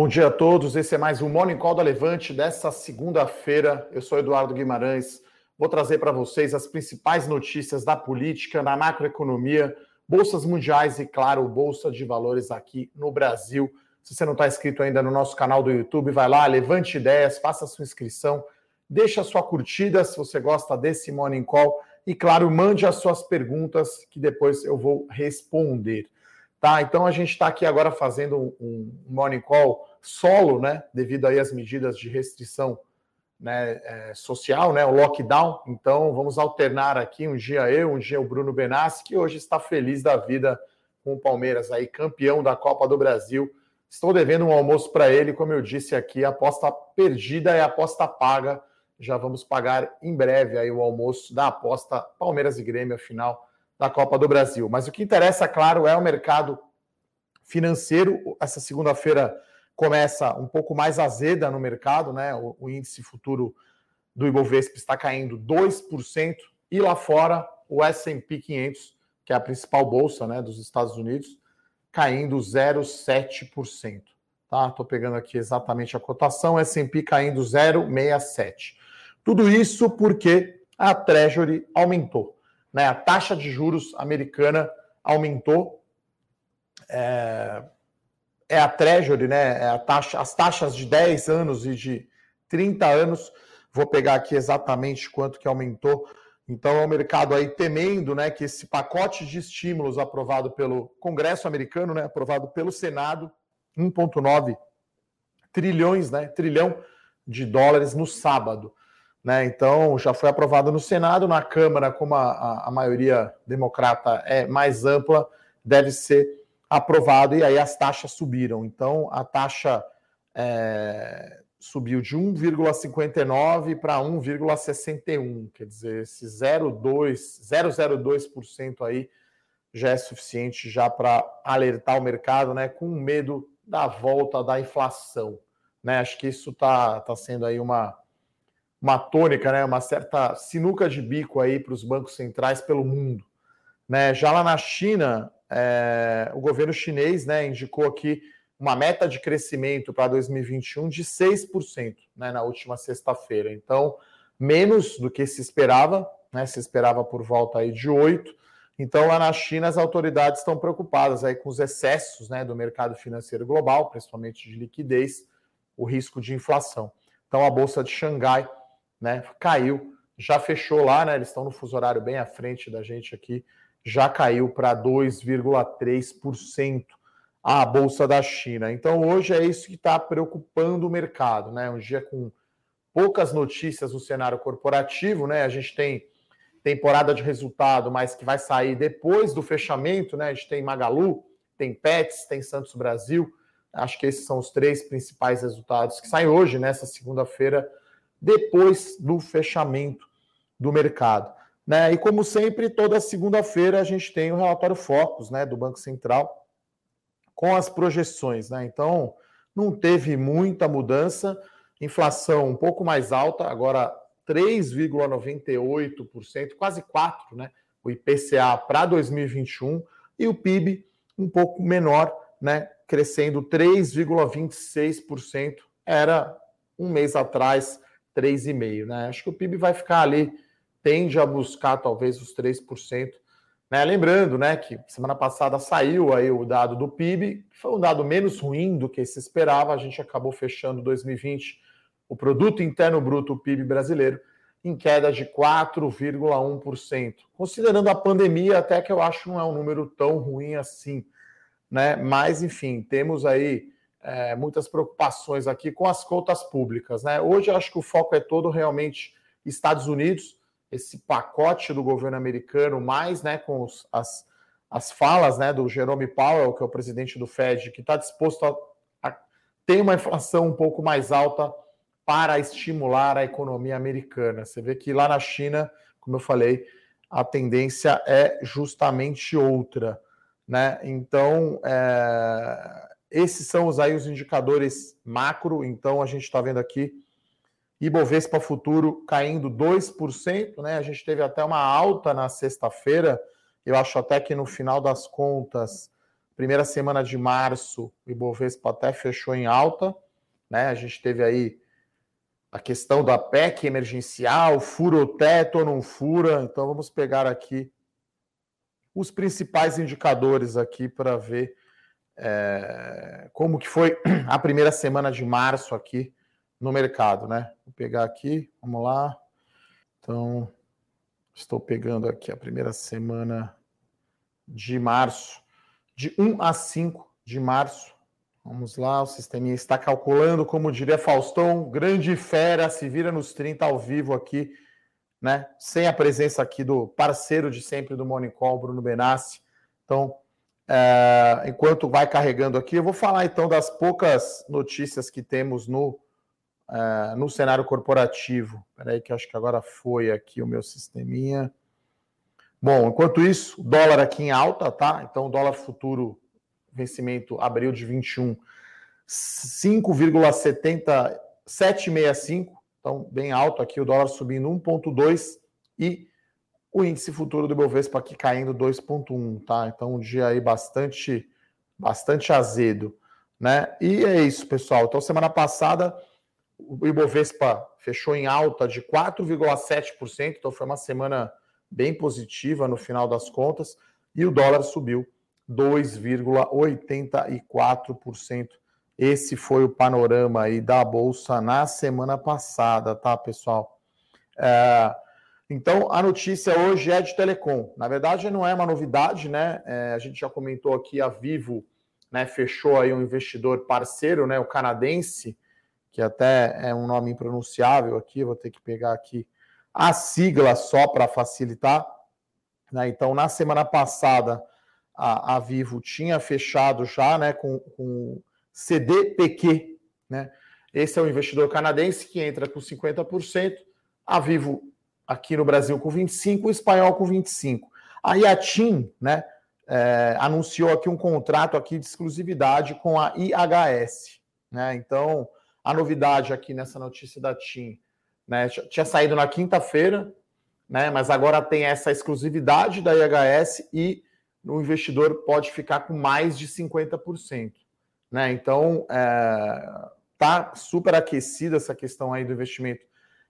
Bom dia a todos. Esse é mais um Morning Call da Levante dessa segunda-feira. Eu sou Eduardo Guimarães. Vou trazer para vocês as principais notícias da política, da macroeconomia, bolsas mundiais e, claro, bolsa de valores aqui no Brasil. Se você não está inscrito ainda no nosso canal do YouTube, vai lá, levante ideias, faça sua inscrição, deixa sua curtida se você gosta desse Morning Call e, claro, mande as suas perguntas que depois eu vou responder. Tá, então a gente está aqui agora fazendo um, morning call solo, né? Devido aí às medidas de restrição né, é, social, né? O lockdown. Então vamos alternar aqui um dia eu, um dia o Bruno Benassi, que hoje está feliz da vida com o Palmeiras aí, campeão da Copa do Brasil. Estou devendo um almoço para ele, como eu disse aqui, aposta perdida é aposta paga. Já vamos pagar em breve aí o almoço da aposta Palmeiras e Grêmio, afinal da Copa do Brasil. Mas o que interessa, claro, é o mercado financeiro. Essa segunda-feira começa um pouco mais azeda no mercado, né? O, o índice futuro do Ibovespa está caindo 2%, e lá fora o S&P 500, que é a principal bolsa, né, dos Estados Unidos, caindo 0,7%. Tá? Tô pegando aqui exatamente a cotação, S&P caindo 0,67. Tudo isso porque a Treasury aumentou né? A taxa de juros americana aumentou. É, é a Treasury, né? É a taxa, as taxas de 10 anos e de 30 anos. Vou pegar aqui exatamente quanto que aumentou. Então é o mercado aí temendo, né, que esse pacote de estímulos aprovado pelo Congresso americano, né, aprovado pelo Senado, 1.9 trilhões, né, trilhão de dólares no sábado. Né? Então, já foi aprovado no Senado, na Câmara, como a, a maioria democrata é mais ampla, deve ser aprovado e aí as taxas subiram. Então, a taxa é, subiu de 1,59 para 1,61, quer dizer, esse 0,02% aí já é suficiente já para alertar o mercado, né, com medo da volta da inflação, né? Acho que isso está tá sendo aí uma uma tônica, né, uma certa sinuca de bico aí para os bancos centrais pelo mundo. Né? Já lá na China, é, o governo chinês né, indicou aqui uma meta de crescimento para 2021 de 6% né, na última sexta-feira. Então, menos do que se esperava, né, se esperava por volta aí de 8%. Então, lá na China, as autoridades estão preocupadas aí com os excessos né, do mercado financeiro global, principalmente de liquidez, o risco de inflação. Então, a Bolsa de Xangai né? Caiu, já fechou lá, né? Eles estão no fuso horário bem à frente da gente aqui, já caiu para 2,3% a bolsa da China. Então hoje é isso que está preocupando o mercado, né? Um dia com poucas notícias no cenário corporativo, né? A gente tem temporada de resultado, mas que vai sair depois do fechamento, né? A gente tem Magalu, tem Pets, tem Santos Brasil. Acho que esses são os três principais resultados que saem hoje, nessa segunda-feira, depois do fechamento do mercado. Né? E como sempre, toda segunda-feira a gente tem o relatório Focus né, do Banco Central com as projeções. Né? Então, não teve muita mudança, inflação um pouco mais alta, agora 3,98%, quase 4%, né? O IPCA para 2021 e o PIB um pouco menor, né? Crescendo 3,26%. Era um mês atrás 3,5%. Né? Acho que o PIB vai ficar ali, tende a buscar talvez os 3%. Né? Lembrando né, que semana passada saiu aí o dado do PIB, que foi um dado menos ruim do que se esperava. A gente acabou fechando 2020 o produto interno bruto, o PIB brasileiro, em queda de 4,1%. Considerando a pandemia, até que eu acho não é um número tão ruim assim, né? Mas enfim, temos aí é, muitas preocupações aqui com as contas públicas. Né? Hoje acho que o foco é todo realmente Estados Unidos, esse pacote do governo americano, mais né, com os, as, as falas né, do Jerome Powell, que é o presidente do Fed, que está disposto a, a ter uma inflação um pouco mais alta para estimular a economia americana. Você vê que lá na China, como eu falei, a tendência é justamente outra. Né? Então, é, esses são os, aí os indicadores macro, então a gente está vendo aqui Ibovespa Futuro caindo 2%, né? A gente teve até uma alta na sexta-feira. Eu acho até que no final das contas Primeira semana de março, o Ibovespa até fechou em alta, né? A gente teve aí a questão da PEC emergencial, fura o teto ou não fura. Então vamos pegar aqui os principais indicadores aqui para ver é, como que foi a primeira semana de março aqui no mercado, né? Vou pegar aqui, vamos lá. Então, estou pegando aqui a primeira semana de março, de 1 a 5 de março. Vamos lá, o sisteminha está calculando, como diria Faustão, grande fera, se vira nos 30 ao vivo aqui, né? Sem a presença aqui do parceiro de sempre do Morning Call, Bruno Benassi. Então, é, enquanto vai carregando aqui, eu vou falar então das poucas notícias que temos no, é, no cenário corporativo. Espera aí que acho que agora foi aqui o meu sisteminha. Bom, enquanto isso, dólar aqui em alta, tá? Então, dólar futuro vencimento abril de 21, 5,765, então bem alto aqui, o dólar subindo 1,2 e o índice futuro do Ibovespa aqui caindo 2,1, tá? Então um dia aí bastante, bastante azedo, né? E é isso, pessoal. Então semana passada o Ibovespa fechou em alta de 4,7%, então foi uma semana bem positiva no final das contas, e o dólar subiu 2,84%. Esse foi o panorama aí da Bolsa na semana passada, tá, pessoal? É, então, a notícia hoje é de telecom. Na verdade, não é uma novidade, né? É, a gente já comentou aqui, a Vivo né, fechou aí um investidor parceiro, né, o canadense, que até é um nome impronunciável aqui, vou ter que pegar aqui a sigla só para facilitar. Né? Então, na semana passada, a, a Vivo tinha fechado já né, com, com CDPQ. Né? Esse é o investidor canadense que entra com 50%, a Vivo aqui no Brasil com 25%, o espanhol com 25%. Aí a TIM né, é, anunciou aqui um contrato aqui de exclusividade com a IHS. Né? Então, a novidade aqui nessa notícia da TIM né, tinha saído na quinta-feira, né, mas agora tem essa exclusividade da IHS e o investidor pode ficar com mais de 50%. Né? Então, é, tá super aquecida essa questão aí do investimento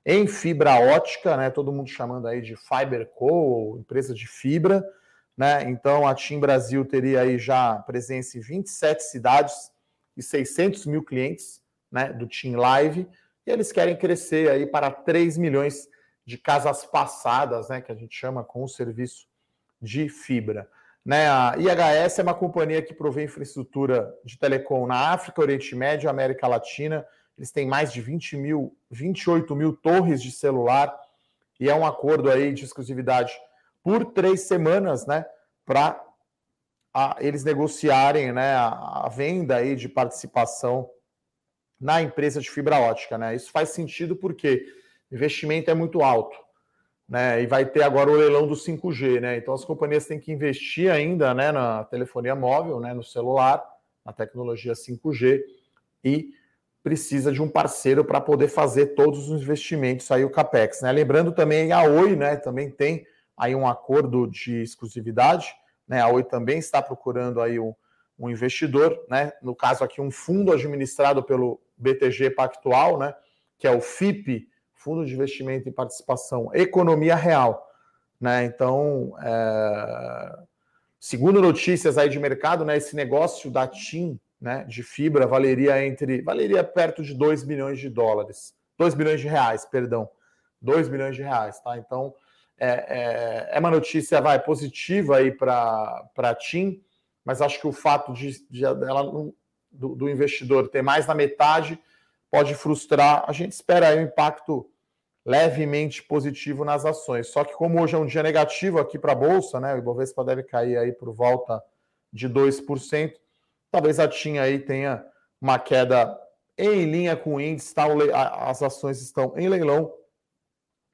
em fibra ótica, né? Todo mundo chamando aí de FiberCo, empresa de fibra, né? Então, a TIM Brasil teria aí já presença em 27 cidades e 600 mil clientes, né? Do TIM Live, e eles querem crescer aí para 3 milhões de casas passadas, né? Que a gente chama com o serviço de fibra. Né, a IHS é uma companhia que provê infraestrutura de telecom na África, Oriente Médio, América Latina. Eles têm mais de 20 mil, 28 mil torres de celular e é um acordo aí de exclusividade por três semanas, né, para eles negociarem, né, a, a venda aí de participação na empresa de fibra ótica, né? Isso faz sentido porque o investimento é muito alto né? E vai ter agora o leilão do 5G, né? Então as companhias têm que investir ainda, né, na telefonia móvel, né, no celular, na tecnologia 5G e precisa de um parceiro para poder fazer todos os investimentos aí o capex, né? Lembrando também a Oi, né, também tem aí um acordo de exclusividade, né? A Oi também está procurando aí um, um investidor, né? No caso aqui um fundo administrado pelo BTG Pactual, né, que é o FIP Fundo de Investimento e Participação, Economia Real. Né? Então, é... segundo notícias aí de mercado, né, esse negócio da TIM né, de fibra valeria entre valeria perto de 2 bilhões de dólares. 2 bilhões de reais, perdão. 2 bilhões de reais, tá? Então, é, é, é uma notícia vai, positiva aí para a TIM, mas acho que o fato de, de ela, do, do investidor ter mais da metade pode frustrar. A gente espera aí um impacto levemente positivo nas ações. Só que como hoje é um dia negativo aqui para a Bolsa, né? O Ibovespa deve cair aí por volta de 2%. Talvez a TIM aí tenha uma queda em linha com o índice, tá? as ações estão em leilão,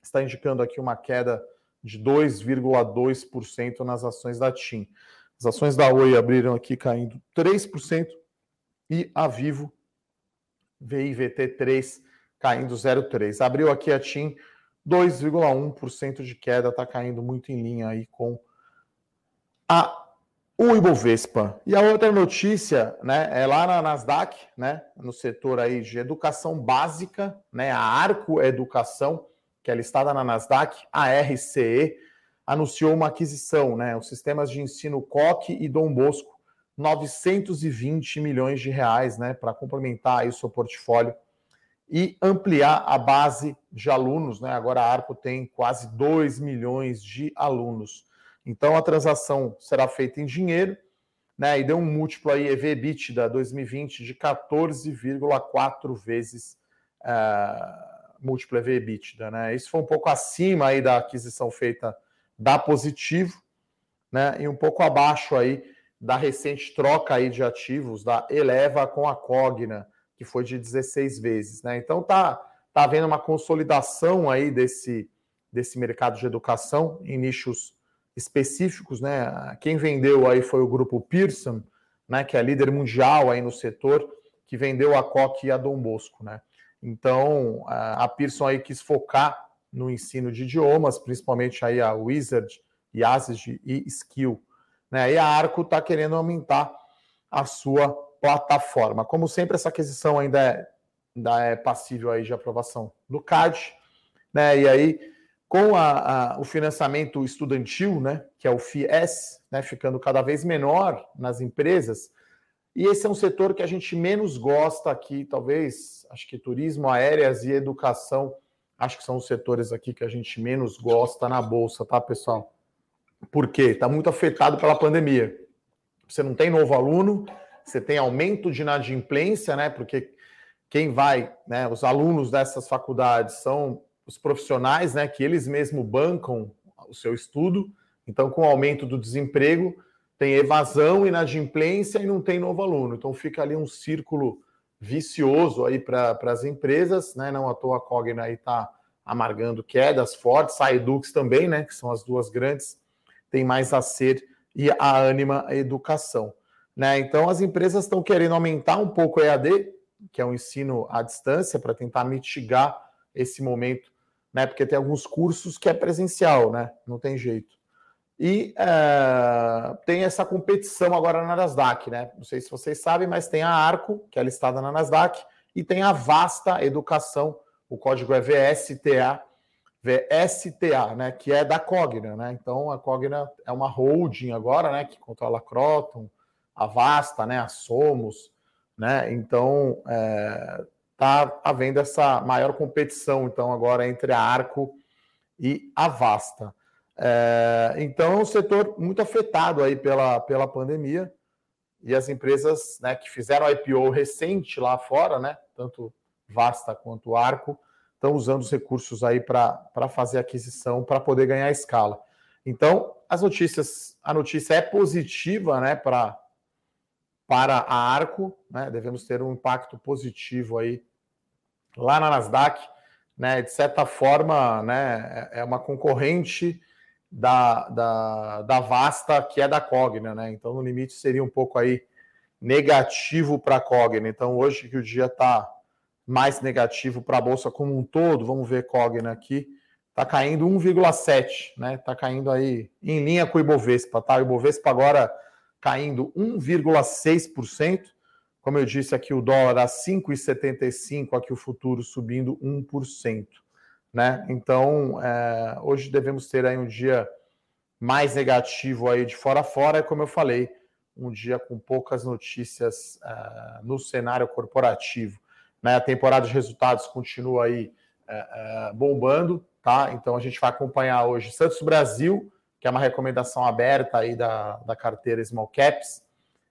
está indicando aqui uma queda de 2,2% nas ações da TIM. As ações da Oi abriram aqui caindo 3% e a Vivo VIVT3 caindo 0,3. Abriu aqui a TIM 2,1% de queda, está caindo muito em linha aí com a o Ibovespa. E a outra notícia, né, é lá na Nasdaq, né, no setor aí de educação básica, né, a Arco Educação, que é listada na Nasdaq, a RCE, anunciou uma aquisição, né, os sistemas de ensino Coque e Dom Bosco, 920 milhões de reais, né, para complementar o seu portfólio e ampliar a base de alunos, né? Agora a Arco tem quase 2 milhões de alunos. Então a transação será feita em dinheiro, né? E deu um múltiplo aí EV/EBITDA 2020 de 14,4 vezes uh, múltiplo EV/EBITDA, né? Isso foi um pouco acima aí da aquisição feita da Positivo, né? E um pouco abaixo aí da recente troca aí de ativos da Eleva com a Cogna, que foi de 16 vezes, né? Então tá tá havendo uma consolidação aí desse desse mercado de educação em nichos específicos, né? Quem vendeu aí foi o grupo Pearson, né, que é líder mundial aí no setor, que vendeu a Coque e a Dom Bosco, né? Então, a Pearson aí quis focar no ensino de idiomas, principalmente aí a Wizard, Yazid e Skill, né? E a Arco está querendo aumentar a sua plataforma. Como sempre, essa aquisição ainda é, ainda é passível aí de aprovação do CAD, né? E aí com a, a, o financiamento estudantil, né, que é o FIES, né, ficando cada vez menor nas empresas, e esse é um setor que a gente menos gosta aqui, talvez, acho que turismo, aéreas e educação, acho que são os setores aqui que a gente menos gosta na bolsa, tá, pessoal? Por quê? Está muito afetado pela pandemia. Você não tem novo aluno, você tem aumento de inadimplência, né? Porque quem vai, né? Os alunos dessas faculdades são os profissionais, né, que eles mesmos bancam o seu estudo. Então, com o aumento do desemprego, tem evasão, inadimplência e não tem novo aluno. Então, fica ali um círculo vicioso aí para as empresas, né? Não à toa a Cogna aí está amargando quedas fortes, a Edux também, né? Que são as duas grandes, tem mais a ser e a Anima a Educação. Né? Então, as empresas estão querendo aumentar um pouco o EAD, que é o ensino à distância, para tentar mitigar esse momento né? Porque tem alguns cursos que é presencial, né? Não tem jeito. E é, tem essa competição agora na Nasdaq, né? Não sei se vocês sabem, mas tem a Arco, que é listada na Nasdaq, e tem a Vasta Educação, o código é VSTA, VSTA, né? Que é da Cogna, né? Então a Cogna é uma holding agora, né? Que controla a Croton, a Vasta, né? A Somos, né? Então é, está havendo essa maior competição, então, agora entre a Arco e a Vasta. É, então, é um setor muito afetado aí pela, pela pandemia e as empresas né, que fizeram IPO recente lá fora, né, tanto Vasta quanto Arco, estão usando os recursos aí para fazer aquisição para poder ganhar escala. Então, as notícias, a notícia é positiva né, pra, para a Arco, né, devemos ter um impacto positivo aí lá na Nasdaq, né, de certa forma, né, é, é uma concorrente da, da, da Vasta, que é da Cogna, né? Então, no limite, seria um pouco aí negativo para a Cogna. Então, hoje que o dia está mais negativo para a Bolsa como um todo, vamos ver Cogna aqui, está caindo 1,7, né? Está caindo aí em linha com o Ibovespa, tá? O Ibovespa agora caindo 1,6%. Como eu disse aqui, o dólar a 5,75, aqui o futuro subindo 1%. Né? Então, é, hoje devemos ter aí um dia mais negativo aí de fora a fora, como eu falei, um dia com poucas notícias é, no cenário corporativo. Né? A temporada de resultados continua aí é, é bombando, tá? Então a gente vai acompanhar hoje Santos Brasil, que é uma recomendação aberta aí da, da carteira Small Caps,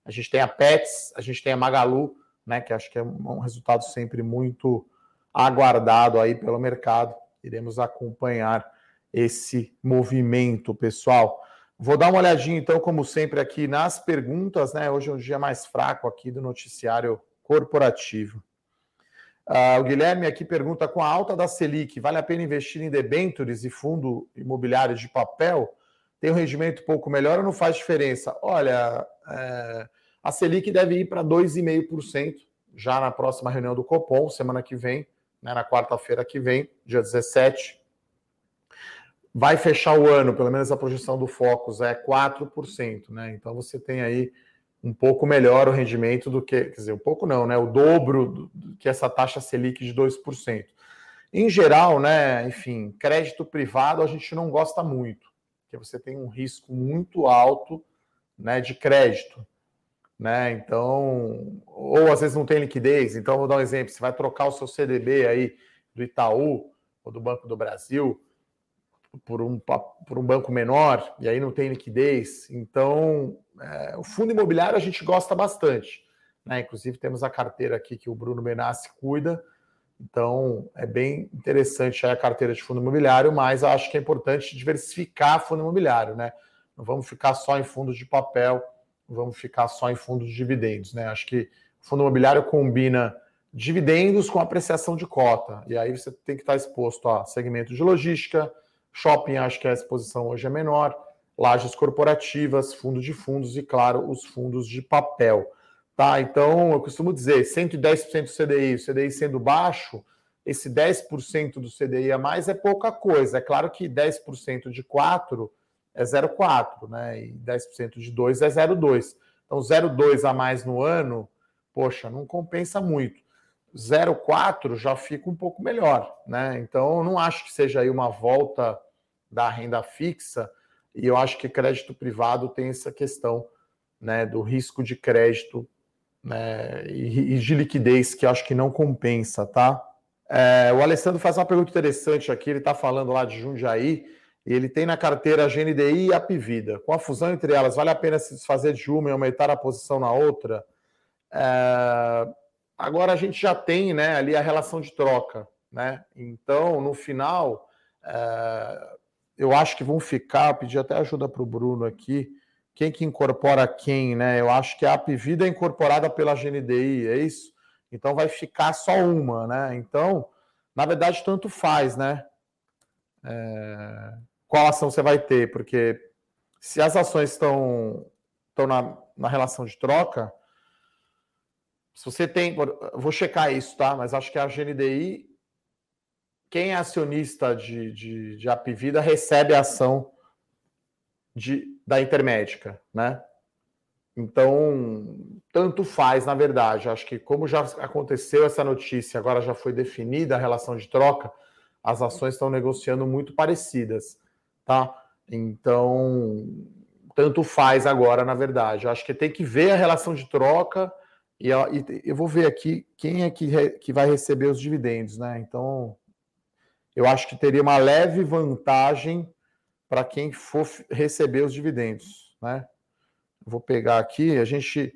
a gente tem a Pets, a gente tem a Magalu, né, que acho que é um resultado sempre muito aguardado aí pelo mercado. Iremos acompanhar esse movimento, pessoal. Vou dar uma olhadinha, então, como sempre, aqui nas perguntas, né? Hoje é um dia mais fraco aqui do noticiário corporativo. Uh, o Guilherme aqui pergunta: com a alta da Selic, vale a pena investir em debêntures e fundo imobiliário de papel? Tem um rendimento pouco melhor ou não faz diferença? Olha, é, a Selic deve ir para 2,5% já na próxima reunião do Copom, semana que vem, né, na quarta-feira que vem, dia 17. vai fechar o ano, pelo menos a projeção do Focus é 4%, né? Então você tem aí um pouco melhor o rendimento do que, quer dizer, um pouco não, né? O dobro do, que essa taxa Selic de 2%. Em geral, né, enfim, crédito privado a gente não gosta muito, porque você tem um risco muito alto, né, de crédito, né? Então, ou às vezes não tem liquidez. Então, vou dar um exemplo, você vai trocar o seu CDB aí do Itaú ou do Banco do Brasil, por um, por um banco menor, e aí não tem liquidez. Então, é, o fundo imobiliário a gente gosta bastante. Né? Inclusive, temos a carteira aqui que o Bruno Benassi cuida. Então, é bem interessante a carteira de fundo imobiliário, mas acho que é importante diversificar fundo imobiliário. Né? Não vamos ficar só em fundos de papel, vamos ficar só em fundos de dividendos. Né? Acho que o fundo imobiliário combina dividendos com apreciação de cota. E aí você tem que estar exposto a segmento de logística, Shopping, acho que a exposição hoje é menor. Lajes corporativas, fundos de fundos e, claro, os fundos de papel. Tá? Então, eu costumo dizer, 110% do CDI, o CDI sendo baixo, esse 10% do CDI a mais é pouca coisa. É claro que 10% de 4 é 0,4, né? E 10% de 2 é 0,2. Então, 0,2 a mais no ano, poxa, não compensa muito. 0,4 já fica um pouco melhor, né? Então, não acho que seja aí uma volta da renda fixa, e eu acho que crédito privado tem essa questão, né, do risco de crédito né, e, de liquidez que eu acho que não compensa, tá? É, o Alessandro faz uma pergunta interessante aqui, ele está falando lá de Jundiaí, ele tem na carteira a GNDI e a Pivida. Com a fusão entre elas, vale a pena se desfazer de uma e aumentar a posição na outra? É, Agora a gente já tem né, ali a relação de troca. Né? Então, no final, é, eu acho que vão ficar, pedir até ajuda para o Bruno aqui, quem que incorpora quem, né? Eu acho que a Apvida é incorporada pela GNDI, é isso? Então vai ficar só uma, né? Então, na verdade, tanto faz, né? É, qual ação você vai ter, porque se as ações estão, estão na, na relação de troca, se você tem. Vou checar isso, tá? Mas acho que a GNDI, quem é acionista de, de, de Apivida, recebe a ação de, da Intermédica, né? Então, tanto faz, na verdade. Acho que, como já aconteceu essa notícia, agora já foi definida a relação de troca, as ações estão negociando muito parecidas, tá? Então, tanto faz agora, na verdade. Acho que tem que ver a relação de troca e, eu vou ver aqui quem é que, que vai receber os dividendos, né? Então, eu acho que teria uma leve vantagem para quem for receber os dividendos, né? Vou pegar aqui, a gente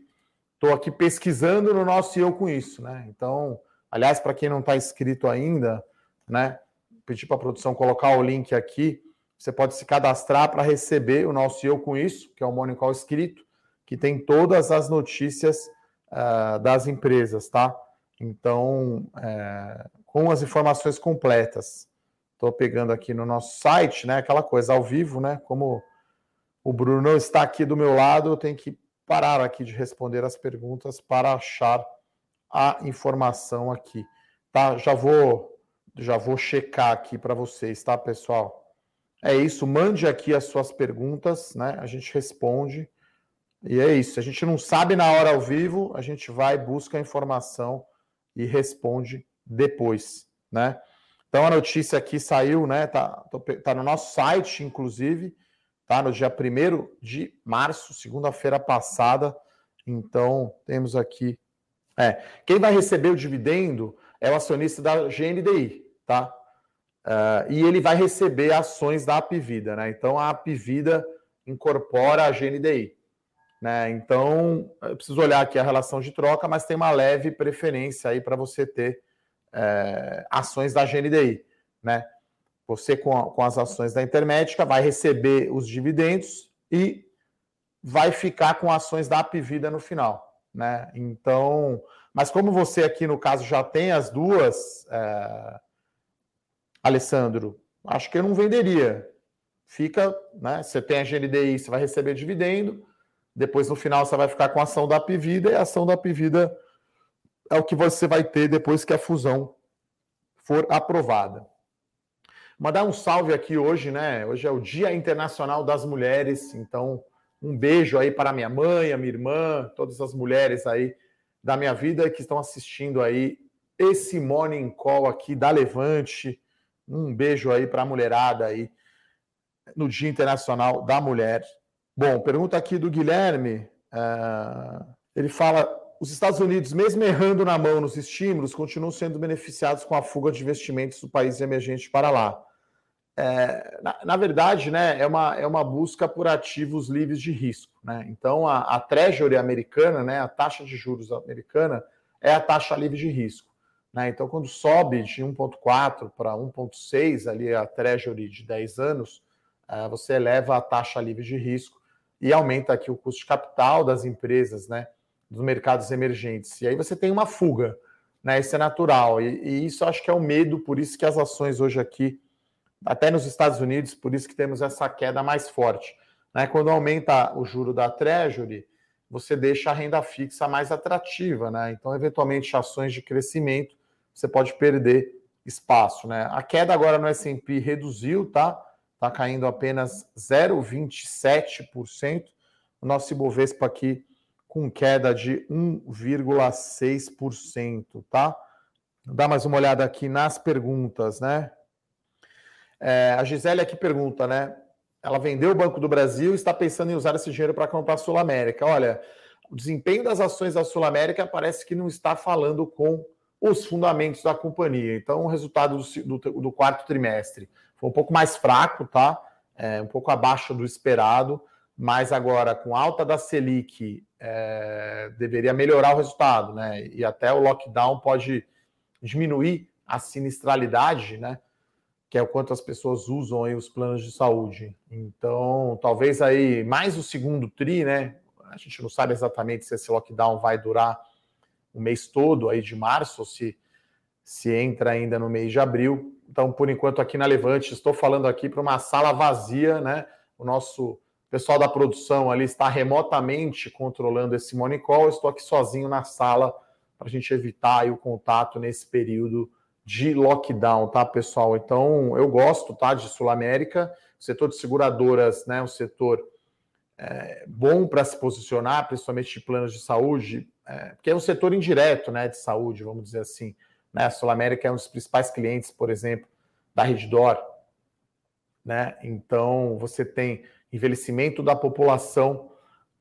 estou aqui pesquisando no nosso eu com isso, né? Então, aliás, para quem não está inscrito ainda, né? Pedir para a produção colocar o link aqui. Você pode se cadastrar para receber o nosso eu com isso, que é o Morning Call escrito, que tem todas as notícias uh, das empresas, tá? Então, é, com as informações completas. Estou pegando aqui no nosso site, né? Aquela coisa ao vivo, né? Como o Bruno está aqui do meu lado, eu tenho que parar aqui de responder as perguntas para achar a informação aqui. Tá? Já vou já vou checar aqui para vocês, tá, pessoal? É isso, mande aqui as suas perguntas, né? A gente responde. E é isso. A gente não sabe na hora ao vivo, a gente vai, busca a informação e responde depois, né? Então a notícia aqui saiu, né? Tá, tá no nosso site, inclusive, tá? No dia 1 de março, segunda-feira passada. Então, temos aqui. É, quem vai receber o dividendo é o acionista da GNDI, tá? Uh, e ele vai receber ações da Apivida, né? Então a Apivida incorpora a GNDI. Né? Então, eu preciso olhar aqui a relação de troca, mas tem uma leve preferência aí para você ter é, ações da GNDI. Né? Você, com, a, com as ações da Intermédica, vai receber os dividendos e vai ficar com ações da Apivida no final. Né? Então, mas como você aqui no caso já tem as duas, é, Alessandro, acho que eu não venderia. Fica, né? Você tem a GNDI, você vai receber dividendo depois, no final, você vai ficar com a ação da Apivida, e a ação da Apivida é o que você vai ter depois que a fusão for aprovada. Mandar um salve aqui hoje, né? Hoje é o Dia Internacional das Mulheres, então um beijo aí para minha mãe, a minha irmã, todas as mulheres aí da minha vida que estão assistindo aí esse Morning Call aqui da Levante. Um beijo aí para a mulherada aí no Dia Internacional da Mulher. Bom, pergunta aqui do Guilherme. Uh, ele fala: os Estados Unidos, mesmo errando na mão nos estímulos, continuam sendo beneficiados com a fuga de investimentos do país emergente para lá. É, na, na, verdade, né, é, uma, é uma busca por ativos livres de risco. Né? Então, a, a Treasury americana, né, a taxa de juros americana, é a taxa livre de risco. Né? Então, quando sobe de 1,4 para 1,6, ali a Treasury de 10 anos, é, você eleva a taxa livre de risco e aumenta aqui o custo de capital das empresas, né, dos mercados emergentes. E aí você tem uma fuga, né? Isso é natural. E, e isso acho que é o medo, por isso que as ações hoje aqui até nos Estados Unidos, por isso que temos essa queda mais forte. Né? Quando aumenta o juro da Treasury, você deixa a renda fixa mais atrativa, né? Então, eventualmente, ações de crescimento, você pode perder espaço, né? A queda agora no S&P reduziu, tá? Tá caindo apenas 0,27%. O nosso Ibovespa aqui com queda de 1,6%, tá? Dá mais uma olhada aqui nas perguntas, né? É, a Gisele aqui pergunta, né? Ela vendeu o Banco do Brasil e está pensando em usar esse dinheiro para comprar a Sul América. Olha, o desempenho das ações da Sul América parece que não está falando com os fundamentos da companhia. Então, o resultado do, do, do quarto trimestre foi um pouco mais fraco, tá? É, um pouco abaixo do esperado, mas agora com alta da Selic é, deveria melhorar o resultado, né? E até o lockdown pode diminuir a sinistralidade, né? que é o quanto as pessoas usam aí os planos de saúde. Então, talvez aí mais o segundo tri, né? A gente não sabe exatamente se esse lockdown vai durar o mês todo aí de março, se, se entra ainda no mês de abril. Então, por enquanto, aqui na Levante, estou falando aqui para uma sala vazia, né? O nosso pessoal da produção ali está remotamente controlando esse morning call. estou aqui sozinho na sala para a gente evitar o contato nesse período de lockdown, tá, pessoal? Então, eu gosto, tá, de Sul América, o setor de seguradoras, né, um setor é, bom para se posicionar, principalmente de planos de saúde, é, porque é um setor indireto, né, de saúde, vamos dizer assim. Né? A Sul América é um dos principais clientes, por exemplo, da Reddor, né? Então, você tem envelhecimento da população,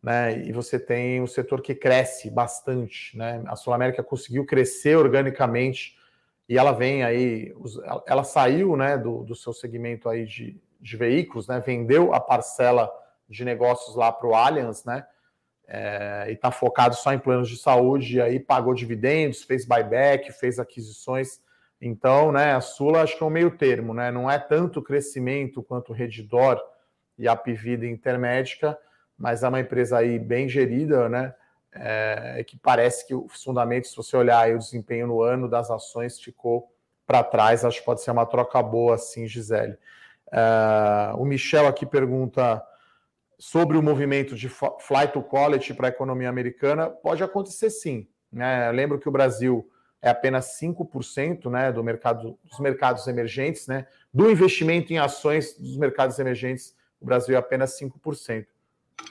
né? E você tem um setor que cresce bastante, né? A Sul América conseguiu crescer organicamente e ela vem aí, ela saiu né, do, do seu segmento aí de, de veículos, né, vendeu a parcela de negócios lá para o Allianz, né, é, e está focado só em planos de saúde, e aí pagou dividendos, fez buyback, fez aquisições. Então, né, a Sula acho que é um meio termo, né, não é tanto crescimento quanto o Redditor e a Pivida Intermédica, mas é uma empresa aí bem gerida, né, é, que parece que os fundamentos, se você olhar o desempenho no ano das ações, ficou para trás. Acho que pode ser uma troca boa, assim, Gisele. É, o Michel aqui pergunta sobre o movimento de flight to quality para a economia americana. Pode acontecer sim. Né? Lembro que o Brasil é apenas 5% né, do mercado, dos mercados emergentes, né? Do investimento em ações dos mercados emergentes, o Brasil é apenas 5%.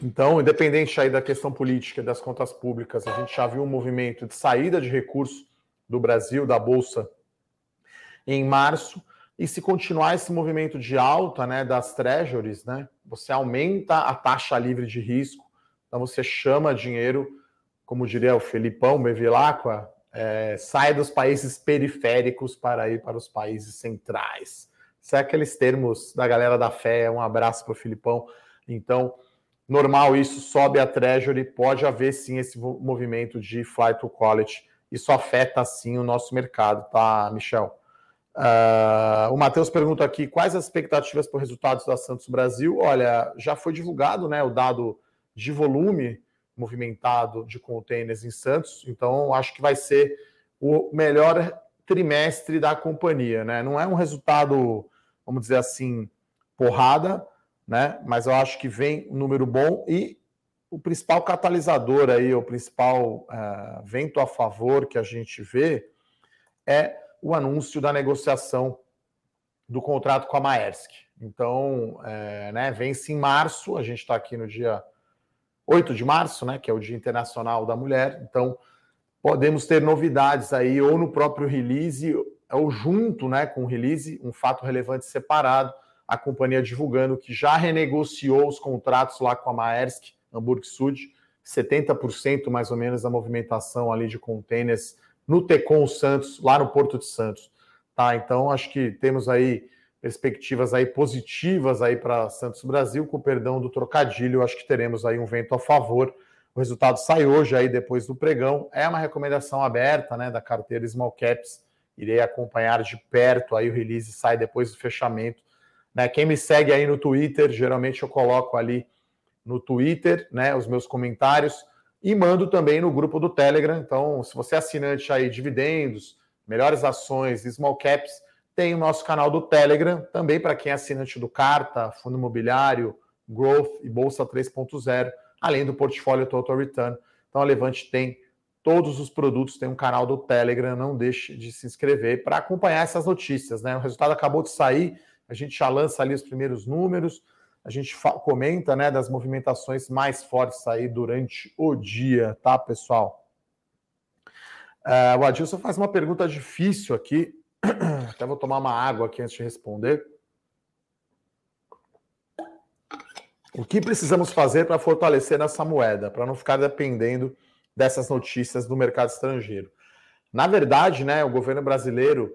Então, independente aí da questão política das contas públicas, a gente já viu um movimento de saída de recursos do Brasil, da Bolsa, em março. E se continuar esse movimento de alta né, das treasuries, né, você aumenta a taxa livre de risco, então você chama dinheiro, como diria o Felipão Bevilacqua, é, sai dos países periféricos para ir para os países centrais. Isso é aqueles termos da galera da fé, um abraço para o Filipão. Então, normal isso, sobe a Treasury, pode haver sim esse movimento de flight to quality. Isso afeta sim o nosso mercado, tá, Michel? Uh, o Matheus pergunta aqui quais as expectativas para os resultados da Santos Brasil. Olha, já foi divulgado né, o dado de volume movimentado de containers em Santos, então acho que vai ser o melhor trimestre da companhia. Né? Não é um resultado, vamos dizer assim, porrada, né? Mas eu acho que vem um número bom e o principal catalisador aí, o principal uh, vento a favor que a gente vê é o anúncio da negociação do contrato com a Maersk. Então, é, né, vence em março, a gente está aqui no dia 8 de março, né, que é o Dia Internacional da Mulher. Então, podemos ter novidades aí, ou no próprio release, ou junto né, com o release, um fato relevante separado, a companhia divulgando que já renegociou os contratos lá com a Maersk, Hamburg Sud, 70% mais ou menos da movimentação ali de containers no Tecon Santos, lá no Porto de Santos. Tá, então acho que temos aí perspectivas aí positivas aí para Santos Brasil, com o perdão do trocadilho, acho que teremos aí um vento a favor. O resultado sai hoje aí depois do pregão. É uma recomendação aberta, né, da carteira Small Caps. Irei acompanhar de perto aí o release sai depois do fechamento. Né, quem me segue aí no Twitter, geralmente eu coloco ali no Twitter, né, os meus comentários e mando também no grupo do Telegram. Então, se você é assinante aí dividendos, melhores ações, small caps, tem o nosso canal do Telegram, também para quem é assinante do Carta, Fundo Imobiliário, Growth e Bolsa 3.0, além do portfólio Total Return. Então a Levante tem todos os produtos, tem um canal do Telegram, não deixe de se inscrever para acompanhar essas notícias. Né? O resultado acabou de sair, a gente já lança ali os primeiros números, a gente comenta né, das movimentações mais fortes aí durante o dia, tá, pessoal? Uh, o Adilson faz uma pergunta difícil aqui. Até vou tomar uma água aqui antes de responder. O que precisamos fazer para fortalecer essa moeda, para não ficar dependendo dessas notícias do mercado estrangeiro? Na verdade, né, o governo brasileiro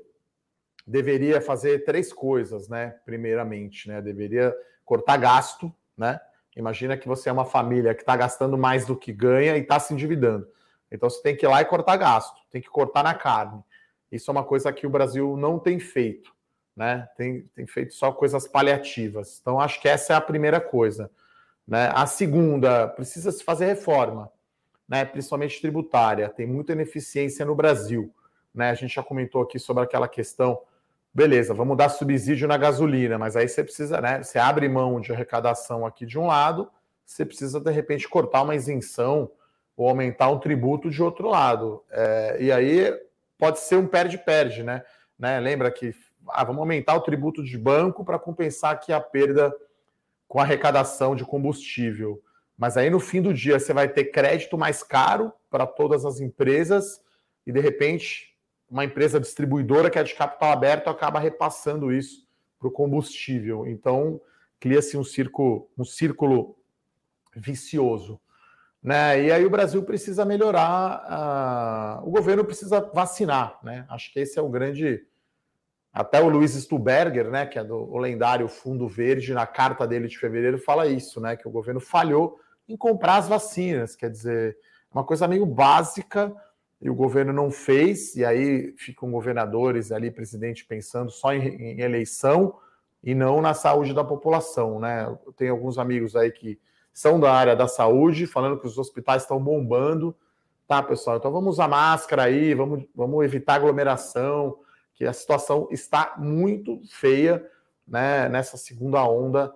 deveria fazer três coisas, né? Primeiramente, né, deveria cortar gasto, né? Imagina que você é uma família que está gastando mais do que ganha e está se endividando. Então você tem que ir lá e cortar gasto, tem que cortar na carne. Isso é uma coisa que o Brasil não tem feito, né? Tem, tem feito só coisas paliativas. Então acho que essa é a primeira coisa. Né? A segunda, precisa se fazer reforma, né? principalmente tributária. Tem muita ineficiência no Brasil. Né? A gente já comentou aqui sobre aquela questão. Beleza, vamos dar subsídio na gasolina, mas aí você precisa, né? Você abre mão de arrecadação aqui de um lado, você precisa de repente cortar uma isenção ou aumentar um tributo de outro lado. É, e aí pode ser um perde-perde, né? né? Lembra que ah, vamos aumentar o tributo de banco para compensar aqui a perda com a arrecadação de combustível. Mas aí no fim do dia você vai ter crédito mais caro para todas as empresas e de repente uma empresa distribuidora que é de capital aberto acaba repassando isso para o combustível. Então cria-se um círculo, um círculo vicioso. Né? E aí o Brasil precisa melhorar, uh, o governo precisa vacinar, né? Acho que esse é o grande. Até o Luiz Stuberger, né, que é do lendário Fundo Verde, na carta dele de fevereiro, fala isso, né? Que o governo falhou em comprar as vacinas. Quer dizer, uma coisa meio básica e o governo não fez, e aí ficam governadores ali, presidente, pensando só em, em eleição e não na saúde da população, né? Eu tenho alguns amigos aí que são da área da saúde, falando que os hospitais estão bombando. Tá, pessoal? Então vamos usar máscara aí, vamos, vamos evitar aglomeração, que a situação está muito feia né, nessa segunda onda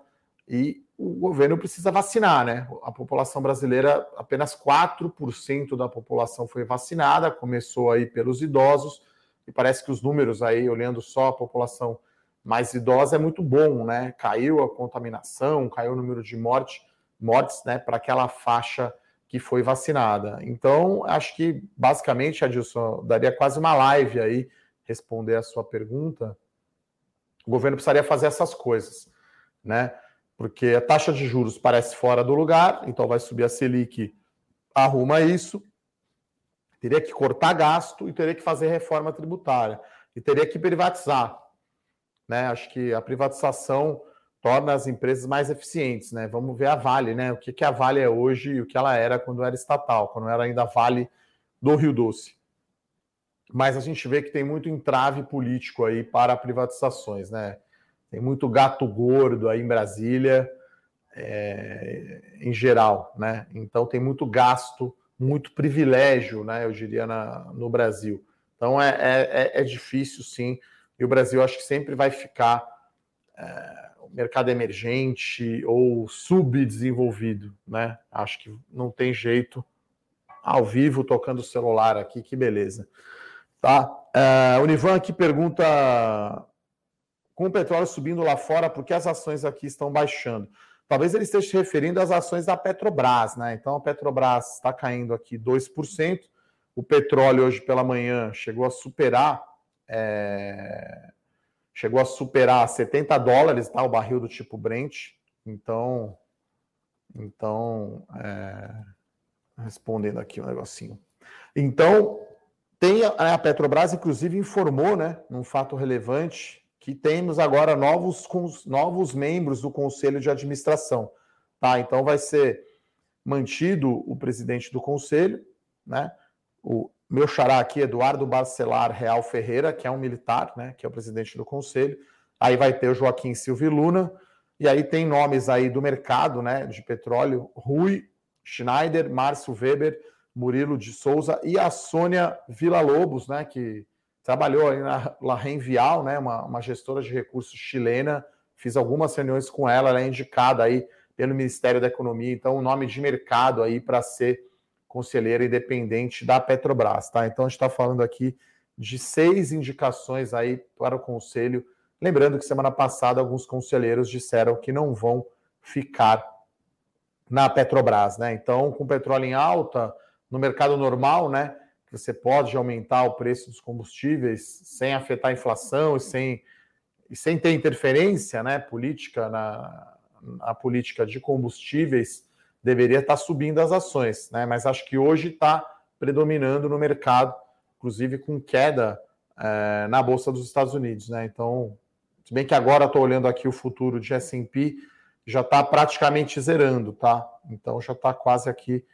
e o governo precisa vacinar, né? A população brasileira, apenas 4% da população foi vacinada, começou aí pelos idosos, e parece que os números aí, olhando só a população mais idosa, é muito bom, né? Caiu a contaminação, caiu o número de morte mortes né, para aquela faixa que foi vacinada. Então, acho que basicamente, Adilson, daria quase uma live aí responder a sua pergunta. O governo precisaria fazer essas coisas, né? Porque a taxa de juros parece fora do lugar, então vai subir a Selic, arruma isso, teria que cortar gasto e teria que fazer reforma tributária e teria que privatizar, né? Acho que a privatização torna as empresas mais eficientes, né? Vamos ver a Vale, né? O que, que a Vale é hoje e o que ela era quando era estatal, quando era ainda Vale do Rio Doce. Mas a gente vê que tem muito entrave político aí para privatizações, né? Tem muito gato gordo aí em Brasília, é, em geral, né? Então tem muito gasto, muito privilégio, né? Eu diria na, no Brasil. Então é, é, é difícil, sim. E o Brasil acho que sempre vai ficar é, mercado emergente ou subdesenvolvido, né? Acho que não tem jeito. Ao vivo, tocando o celular aqui, que beleza. Tá? Uh, o Nivan aqui pergunta com o petróleo subindo lá fora, porque as ações aqui estão baixando? Talvez ele esteja se referindo às ações da Petrobras, né? Então a Petrobras está caindo aqui 2%. O petróleo hoje pela manhã chegou a superar é... chegou a superar 70 dólares, tá? O barril do tipo Brent. Então, então é... respondendo aqui um negocinho. Então, tem a Petrobras, inclusive, informou, né, num fato relevante, que temos agora novos, novos membros do Conselho de Administração. Tá? Então vai ser mantido o presidente do Conselho, né? O meu xará aqui, Eduardo Barcelar Real Ferreira, que é um militar, né? Que é o presidente do Conselho. Aí vai ter o Joaquim Silva Luna, e aí tem nomes aí do mercado, né? De petróleo, Rui Schneider, Márcio Weber, Murilo de Souza e a Sônia Vila Lobos, né? Que trabalhou aí na La Renvial, né, uma, uma gestora de recursos chilena, fiz algumas reuniões com ela, ela é indicada aí pelo Ministério da Economia, então o nome de mercado aí para ser conselheira independente da Petrobras, tá? Então a gente está falando aqui de seis indicações aí para o conselho. Lembrando que semana passada alguns conselheiros disseram que não vão ficar na Petrobras, né? Então, com petróleo em alta, no mercado normal, né? Você pode aumentar o preço dos combustíveis sem afetar a inflação e sem, e sem ter interferência né, política na, na política de combustíveis, deveria estar subindo as ações, né? Mas acho que hoje está predominando no mercado, inclusive com queda é, na Bolsa dos Estados Unidos, né? Então, se bem que agora estou olhando aqui o futuro de S&P, já está praticamente zerando, tá? Então já está quase aqui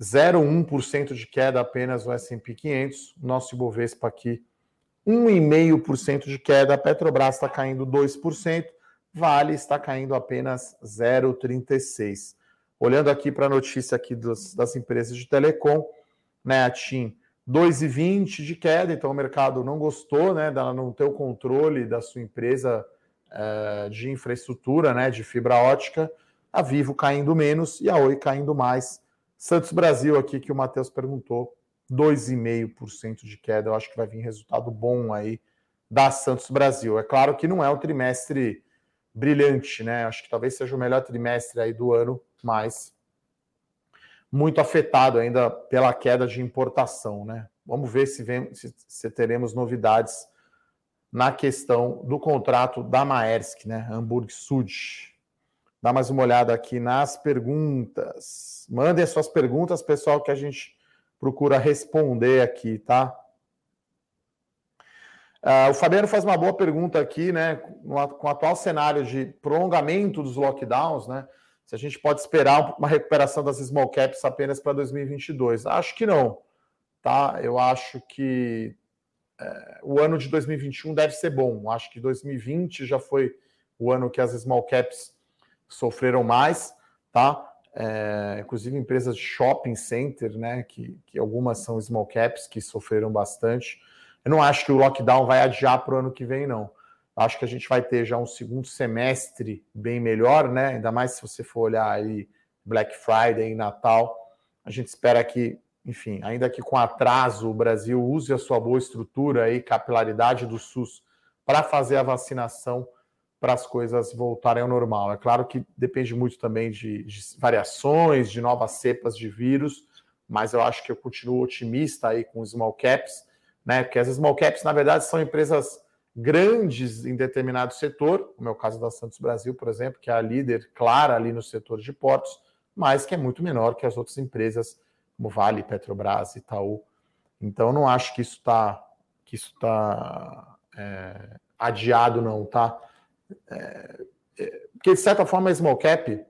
0,1% de queda apenas o S&P 500, nosso Ibovespa aqui 1,5% de queda, a Petrobras está caindo 2%, Vale está caindo apenas 0,36%. Olhando aqui para a notícia aqui dos, das empresas de telecom, né, a TIM 2,20 de queda, então o mercado não gostou, né, dela não ter o controle da sua empresa é, de infraestrutura, né, de fibra ótica, a Vivo caindo menos e a Oi caindo mais, Santos Brasil aqui que o Matheus perguntou, 2,5% de queda. Eu acho que vai vir resultado bom aí da Santos Brasil. É claro que não é um trimestre brilhante, né? Acho que talvez seja o melhor trimestre aí do ano, mas muito afetado ainda pela queda de importação, né? Vamos ver se, vem, se, se teremos novidades na questão do contrato da Maersk, né? Hamburg Sud. Dá mais uma olhada aqui nas perguntas. Mandem as suas perguntas, pessoal, que a gente procura responder aqui, tá? Uh, o Fabiano faz uma boa pergunta aqui, né? Com o atual cenário de prolongamento dos lockdowns, né? Se a gente pode esperar uma recuperação das small caps apenas para 2022. Acho que não, tá? Eu acho que é, o ano de 2021 deve ser bom. Acho que 2020 já foi o ano que as small caps sofreram mais, tá? É, inclusive empresas de shopping center, né? Que, que algumas são small caps que sofreram bastante. Eu não acho que o lockdown vai adiar para o ano que vem, não. Acho que a gente vai ter já um segundo semestre bem melhor, né? Ainda mais se você for olhar aí Black Friday Natal. A gente espera que, enfim, ainda que com atraso o Brasil use a sua boa estrutura e capilaridade do SUS para fazer a vacinação para as coisas voltarem ao normal. É claro que depende muito também de, de, variações, de novas cepas de vírus, mas eu acho que eu continuo otimista aí com os small caps, né? Porque as small caps, na verdade, são empresas grandes em determinado setor, como é o caso da Santos Brasil, por exemplo, que é a líder clara ali no setor de portos, mas que é muito menor que as outras empresas, como Vale, Petrobras, Itaú. Então, não acho que isso está que isso tá, é, adiado, não, tá? É, é, porque, de certa forma, a small cap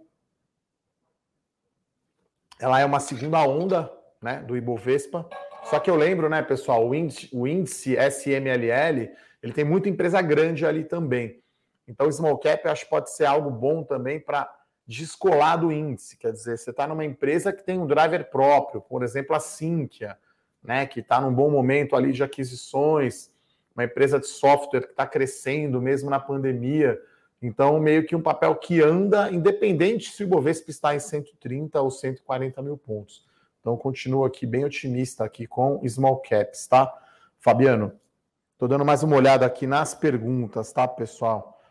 ela é uma segunda onda né, do Ibovespa. Só que eu lembro, né, pessoal, o índice, o índice SMLL ele tem muita empresa grande ali também. Então, small cap eu acho que pode ser algo bom também para descolar do índice. Quer dizer, você está numa empresa que tem um driver próprio, por exemplo, a Sinqia, né, que está num bom momento ali de aquisições uma empresa de software que está crescendo mesmo na pandemia. Então, meio que um papel que anda, independente se o Ibovespa está em 130 ou 140 mil pontos. Então, continuo aqui bem otimista aqui com small caps, tá? Fabiano. Estou dando mais uma olhada aqui nas perguntas, tá, pessoal?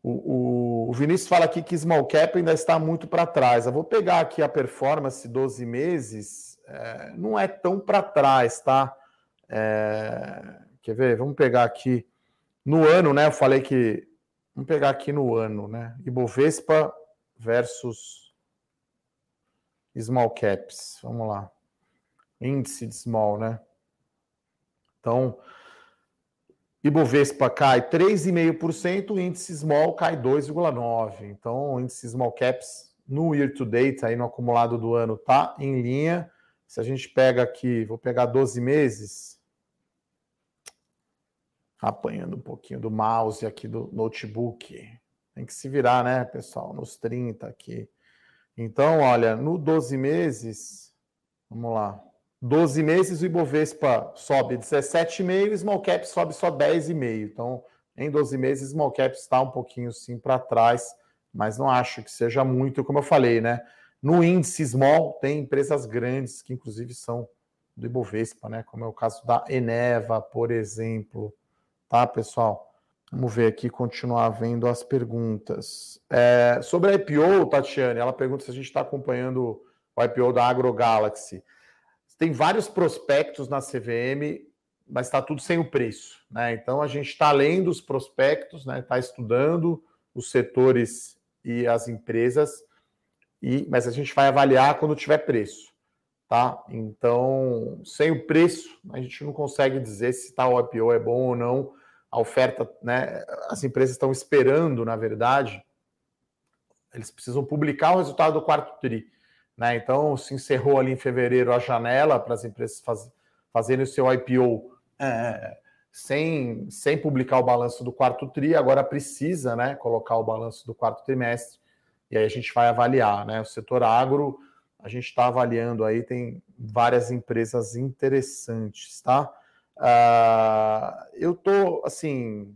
O, o, o, Vinícius fala aqui que small cap ainda está muito para trás. Eu vou pegar aqui a performance 12 meses, é, não é tão para trás, tá? É, quer ver? Vamos pegar aqui no ano, né? Eu falei que. Vamos pegar aqui no ano, né? Ibovespa versus small caps. Vamos lá. Índice de small, né? Então, Ibovespa cai 3,5%, o índice small cai 2,9%. Então, o índice small caps no year to date, aí no acumulado do ano, tá em linha. Se a gente pega aqui, vou pegar 12 meses, apanhando um pouquinho do mouse aqui do notebook. Tem que se virar, né, pessoal? Nos 30 aqui. Então, olha, no 12 meses, vamos lá. 12 meses o Ibovespa sobe 17,5, o Small Cap sobe só 10,5. Então, em 12 meses, Small Cap está um pouquinho sim para trás, mas não acho que seja muito, como eu falei, né? No índice Small tem empresas grandes que inclusive são do Ibovespa, né? Como é o caso da Eneva, por exemplo. Tá, pessoal? Vamos ver aqui, continuar vendo as perguntas. É, sobre a IPO, Tatiane, ela pergunta se a gente está acompanhando o IPO da AgroGalaxy. Tem vários prospectos na CVM, mas está tudo sem o preço. Né? Então a gente está lendo os prospectos, está né? Tá estudando os setores e as empresas, e, mas a gente vai avaliar quando tiver preço. Tá? Então, sem o preço, a gente não consegue dizer se tal IPO é bom ou não. A oferta, né? As empresas estão esperando, na verdade, eles precisam publicar o resultado do quarto TRI. Né? Então, se encerrou ali em fevereiro a janela para as empresas faz, fazerem o seu IPO é, sem, sem publicar o balanço do quarto TRI, agora precisa né, colocar o balanço do quarto trimestre, e aí a gente vai avaliar. Né? O setor agro, a gente está avaliando aí, tem várias empresas interessantes, tá? Uh, eu tô assim,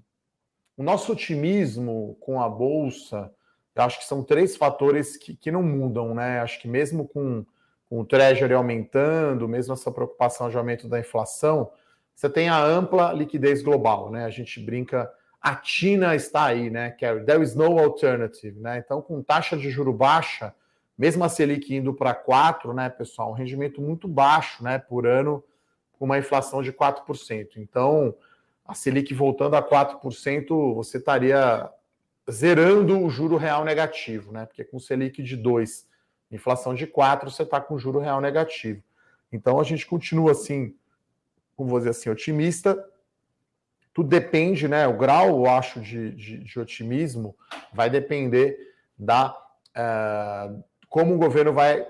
o nosso otimismo com a bolsa eu acho que são três fatores que, que não mudam, né? Acho que mesmo com, com o Treasury aumentando, mesmo essa preocupação de aumento da inflação, você tem a ampla liquidez global, né? A gente brinca, a China está aí, né? É, there is no alternative, né? Então, com taxa de juro baixa, mesmo a Selic indo para 4, né, pessoal, um rendimento muito baixo, né, por ano, com uma inflação de 4%. Então, a Selic voltando a 4%, você estaria zerando o juro real negativo, né? Porque com Selic de 2, inflação de 4, você está com juro real negativo. Então a gente continua assim, como vou dizer assim, otimista. Tudo depende, né? O grau, eu acho, de, de, de otimismo vai depender da uh, como o governo vai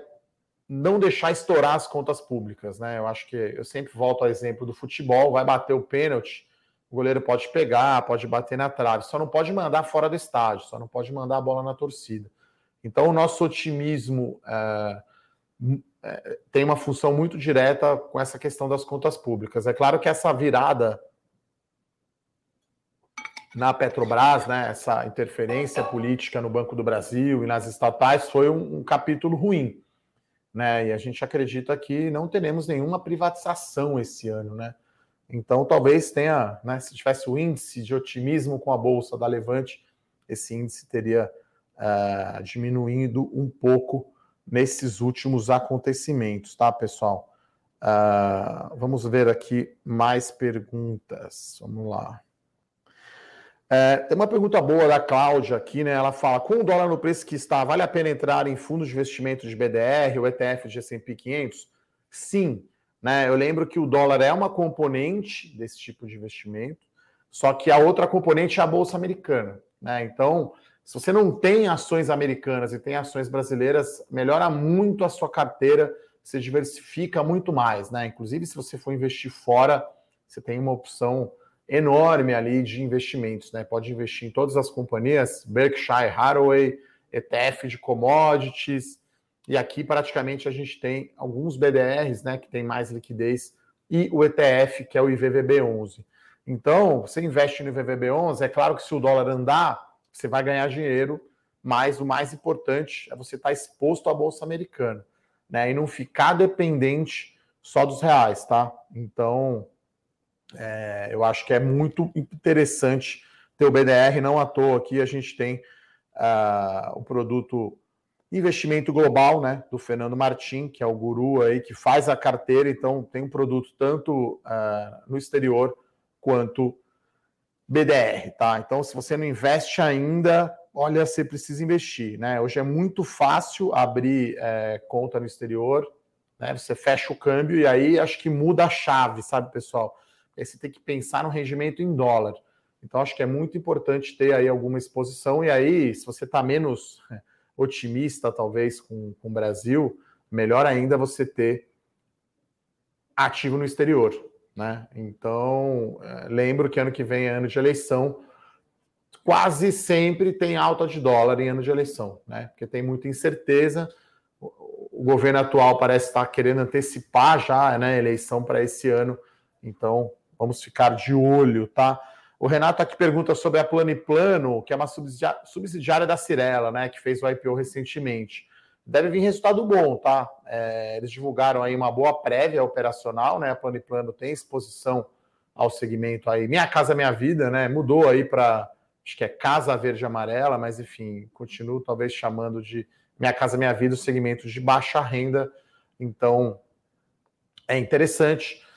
não deixar estourar as contas públicas, né? Eu acho que eu sempre volto ao exemplo do futebol, vai bater o pênalti, o goleiro pode pegar, pode bater na trave, só não pode mandar fora do estádio, só não pode mandar a bola na torcida. Então, o nosso otimismo é, é, tem uma função muito direta com essa questão das contas públicas. É claro que essa virada na Petrobras, né, essa interferência política no Banco do Brasil e nas estatais foi um, um capítulo ruim. Né? E a gente acredita que não teremos nenhuma privatização esse ano, né? Então, talvez tenha, né, se tivesse o índice de otimismo com a bolsa da Levante, esse índice teria uh, diminuído um pouco nesses últimos acontecimentos, tá, pessoal? Uh, vamos ver aqui mais perguntas. Vamos lá. É, tem uma pergunta boa da Cláudia aqui, né? Ela fala: com o dólar no preço que está, vale a pena entrar em fundos de investimento de BDR ou ETF de S&P 500? Sim, né? Eu lembro que o dólar é uma componente desse tipo de investimento, só que a outra componente é a Bolsa Americana. Né? Então, se você não tem ações americanas e tem ações brasileiras, melhora muito a sua carteira, você diversifica muito mais. Né? Inclusive, se você for investir fora, você tem uma opção enorme ali de investimentos. Né? Pode investir em todas as companhias, Berkshire Hathaway, ETF de commodities, e aqui praticamente a gente tem alguns BDRs, né, que tem mais liquidez e o ETF, que é o IVVB11. Então, você investe no IVVB11, é claro que se o dólar andar, você vai ganhar dinheiro, mas o mais importante é você estar tá exposto à bolsa americana, né, e não ficar dependente só dos reais, tá? Então, É, eu acho que é muito interessante ter o BDR, não à toa aqui a gente tem uh, o produto investimento global, né, do Fernando Martim, que é o guru aí que faz a carteira, então tem um produto tanto uh, no exterior quanto BDR, tá? Então, se você não investe ainda, olha, você precisa investir, né? Hoje é muito fácil abrir é, conta no exterior, né? Você fecha o câmbio e aí acho que muda a chave, sabe, pessoal? Aí você tem que pensar no rendimento em dólar. Então, acho que é muito importante ter aí alguma exposição. E aí, se você está menos é, otimista, talvez, com, com o Brasil, melhor ainda você ter ativo no exterior. Né? Então, é, lembro que ano que vem é ano de eleição quase sempre tem alta de dólar em ano de eleição, né? Porque tem muita incerteza. O governo atual parece estar querendo antecipar já né, a eleição para esse ano. Então, vamos ficar de olho, tá? O Renato aqui pergunta sobre a Plano e Plano, que é uma subsidiária da Cirela, né? Que fez o IPO recentemente. Deve vir resultado bom, tá? É, eles divulgaram aí uma boa prévia operacional, né? A Plano e Plano tem exposição ao segmento aí. Minha Casa Minha Vida, né? Mudou aí para acho que é Casa Verde Amarela, mas enfim, continuo talvez chamando de Minha Casa Minha Vida, os segmentos de baixa renda. Então, é interessante.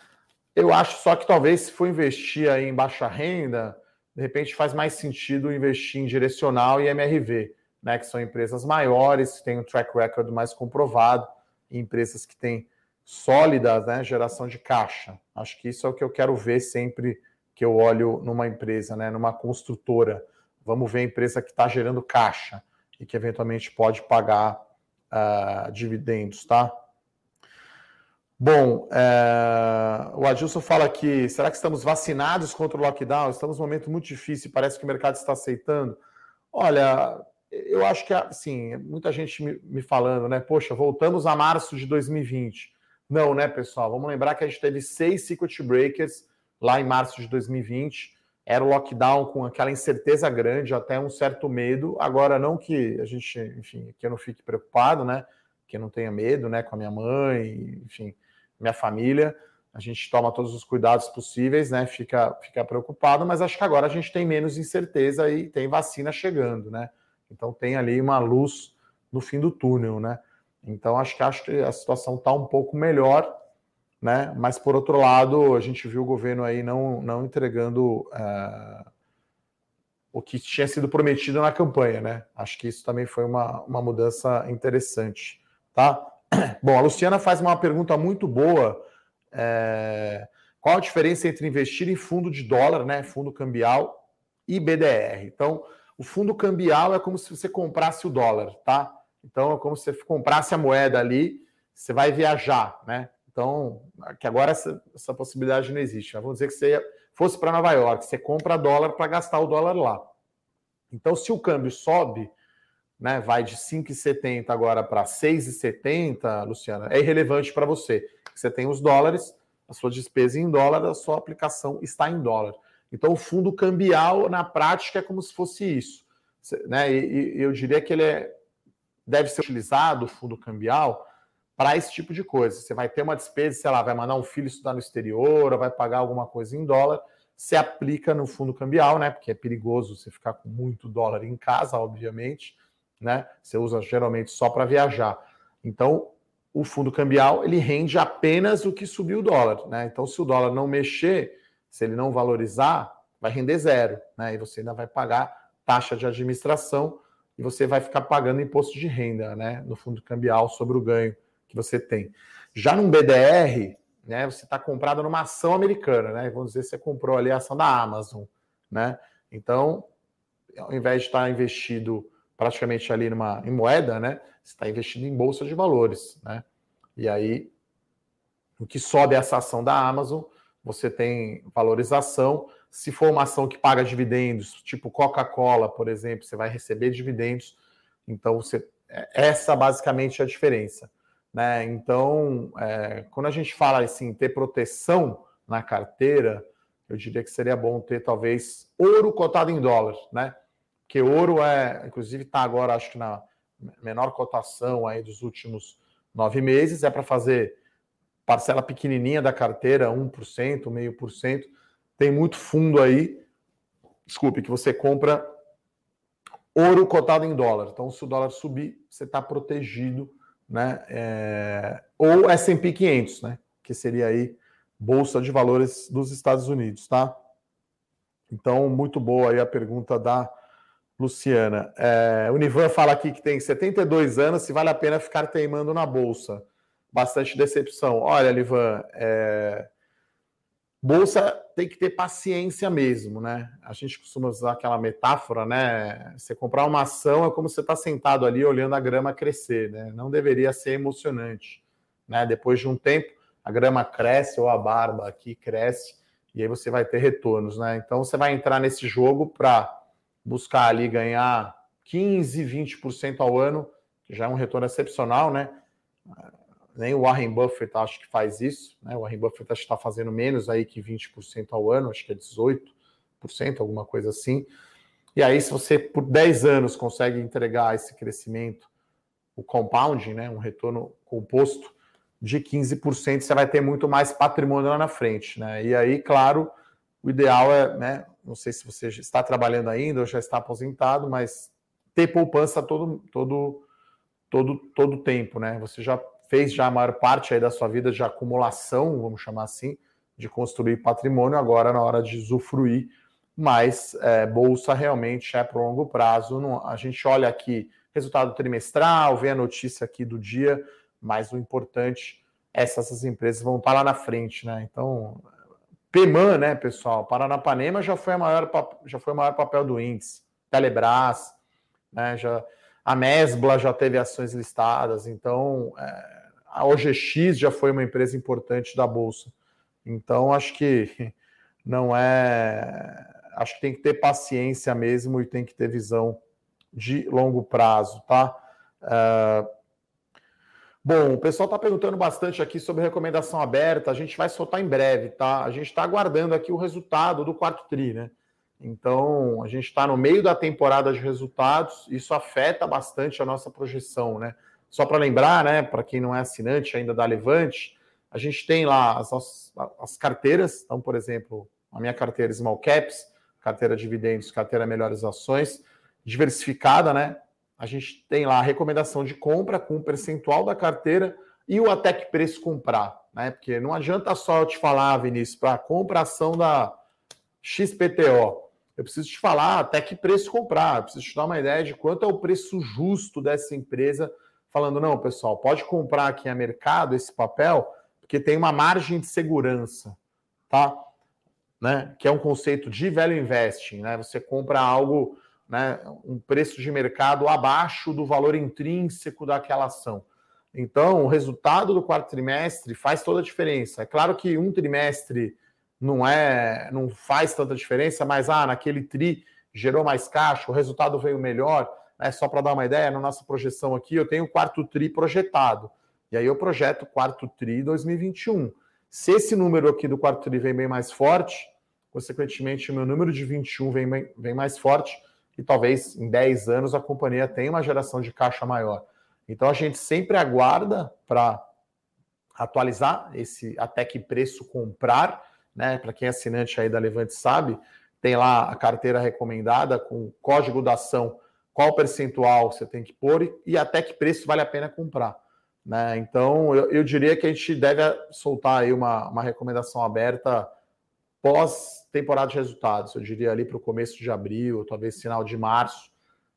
Eu acho só que talvez se for investir aí em baixa renda, de repente faz mais sentido investir em direcional e MRV, né, que são empresas maiores, que têm um track record mais comprovado, empresas que têm sólidas, né, geração de caixa. Acho que isso é o que eu quero ver sempre que eu olho numa empresa, né, numa construtora. Vamos ver a empresa que está gerando caixa e que eventualmente pode pagar uh, dividendos, tá? Bom, é, o Adilson fala aqui: será que estamos vacinados contra o lockdown? Estamos num momento muito difícil, parece que o mercado está aceitando. Olha, eu acho que, assim, muita gente me, falando, né? Poxa, voltamos a março de 2020. Não, né, pessoal? Vamos lembrar que a gente teve seis circuit breakers lá em março de 2020. Era o lockdown com aquela incerteza grande, até um certo medo. Agora, não que a gente, enfim, que eu não fique preocupado, né? Que eu não tenha medo, né? Com a minha mãe, enfim, minha família. A gente toma todos os cuidados possíveis, né? Fica, fica preocupado, mas acho que agora a gente tem menos incerteza e tem vacina chegando, né? Então tem ali uma luz no fim do túnel, né? Então acho que acho que a situação está um pouco melhor né? Mas por outro lado, a gente viu o governo aí não, não entregando uh, o que tinha sido prometido na campanha, né? Acho que isso também foi uma, uma mudança interessante, tá? Bom, a Luciana faz uma pergunta muito boa. É, qual a diferença entre investir em fundo de dólar, né? Fundo cambial e BDR? Então, o fundo cambial é como se você comprasse o dólar, tá? Então, é como se você comprasse a moeda ali, você vai viajar, né? Então, que agora essa, essa possibilidade não existe. Mas vamos dizer que você fosse para Nova York, você compra dólar para gastar o dólar lá. Então, se o câmbio sobe, né, vai de 5,70 agora para 6,70, Luciana, é irrelevante para você. Você tem os dólares, a sua despesa em dólar, a sua aplicação está em dólar. Então, o fundo cambial, na prática, é como se fosse isso. Né? E, e eu diria que ele é, deve ser utilizado, o fundo cambial, para esse tipo de coisa. Você vai ter uma despesa, sei lá, vai mandar um filho estudar no exterior, ou vai pagar alguma coisa em dólar, você aplica no fundo cambial, né? Porque é perigoso você ficar com muito dólar em casa, obviamente, né? Você usa geralmente só para viajar. Então, o fundo cambial ele rende apenas o que subiu o dólar, né? Então, se o dólar não mexer, se ele não valorizar, vai render zero, né? E você ainda vai pagar taxa de administração e você vai ficar pagando imposto de renda, né? No fundo cambial sobre o ganho que você tem. Já num BDR, né, você está comprado numa ação americana, né? Vamos dizer, você comprou ali a ação da Amazon, né? Então, ao invés de estar investido praticamente ali numa, em moeda, né? Você está investido em bolsa de valores, né? E aí, o que sobe essa ação da Amazon, você tem valorização. Se for uma ação que paga dividendos, tipo Coca-Cola, por exemplo, você vai receber dividendos. Então, você, é, essa basicamente é a diferença. Né? Então, é, quando a gente fala assim, ter proteção na carteira, eu diria que seria bom ter talvez ouro cotado em dólar, né? Porque ouro é, inclusive, está agora, acho que na menor cotação aí dos últimos nove meses, é para fazer parcela pequenininha da carteira, 1%, meio por cento. tem muito fundo aí, desculpe, que você compra ouro cotado em dólar. Então, se o dólar subir, você está protegido, né? É... Ou S&P 500, né? Que seria aí bolsa de valores dos Estados Unidos, tá? Então, muito boa aí a pergunta da Luciana. É, o Nivan fala aqui que tem 72 anos, se vale a pena ficar teimando na bolsa. Bastante decepção. Olha, Nivan, é, bolsa tem que ter paciência mesmo, né? A gente costuma usar aquela metáfora, né? Você comprar uma ação é como você está sentado ali olhando a grama crescer, né? Não deveria ser emocionante, né? Depois de um tempo, a grama cresce ou a barba aqui cresce e aí você vai ter retornos, né? Então você vai entrar nesse jogo para buscar ali ganhar 15, 20% ao ano, que já é um retorno excepcional, né? Nem o Warren Buffett acho que faz isso, né? O Warren Buffett acho que está fazendo menos aí que 20% ao ano, acho que é 18%, alguma coisa assim. E aí, se você por 10 anos consegue entregar esse crescimento, o compounding, né? Um retorno composto de 15%, você vai ter muito mais patrimônio lá na frente, né? E aí, claro, o ideal é, né? Não sei se você está trabalhando ainda ou já está aposentado, mas ter poupança todo todo todo todo tempo, né? Você já fez já a maior parte aí da sua vida de acumulação, vamos chamar assim, de construir patrimônio, agora na hora de usufruir, mas é, bolsa realmente é para longo prazo. Não, a gente olha aqui resultado trimestral, vê a notícia aqui do dia, mas o importante é se essas empresas vão estar lá na frente, né? Então, PEMAN, né, pessoal? Paranapanema já foi, a maior, já foi o maior papel do índice. Telebrás, né, já, a Mesbla já teve ações listadas, então é, a OGX já foi uma empresa importante da Bolsa. Então, acho que não é. Acho que tem que ter paciência mesmo e tem que ter visão de longo prazo, tá? Uh, Bom, o pessoal está perguntando bastante aqui sobre recomendação aberta. A gente vai soltar em breve, tá? A gente está aguardando aqui o resultado do quarto TRI, né? Então, a gente está no meio da temporada de resultados, isso afeta bastante a nossa projeção, né? Só para lembrar, né, para quem não é assinante ainda da Levante, a gente tem lá as, as carteiras, então, por exemplo, a minha carteira Small Caps, carteira Dividendos, carteira Melhores Ações, diversificada, né? A gente tem lá a recomendação de compra com o percentual da carteira e o até que preço comprar, né? Porque não adianta só eu te falar, Vinícius, para compra ação da XPTO. Eu preciso te falar até que preço comprar, eu preciso te dar uma ideia de quanto é o preço justo dessa empresa, falando, não, pessoal, pode comprar aqui a mercado esse papel, porque tem uma margem de segurança, tá? Né? Que é um conceito de velho investing, né? Você compra algo né, um preço de mercado abaixo do valor intrínseco daquela ação. Então, o resultado do quarto trimestre faz toda a diferença. É claro que um trimestre não é, não faz tanta diferença, mas ah, naquele tri gerou mais caixa, o resultado veio melhor. Né? Só para dar uma ideia, na nossa projeção aqui, eu tenho o quarto tri projetado. E aí eu projeto quarto tri 2021. Se esse número aqui do quarto tri vem bem mais forte, consequentemente, o meu número de 21 vem, vem mais forte, e talvez em 10 anos a companhia tenha uma geração de caixa maior. Então a gente sempre aguarda para atualizar esse até que preço comprar, né? Para quem é assinante aí da Levante sabe, tem lá a carteira recomendada com o código da ação, qual percentual você tem que pôr e até que preço vale a pena comprar. Né? Então eu, eu diria que a gente deve soltar aí uma, uma recomendação aberta pós temporada de resultados, eu diria ali para o começo de abril, talvez final de março,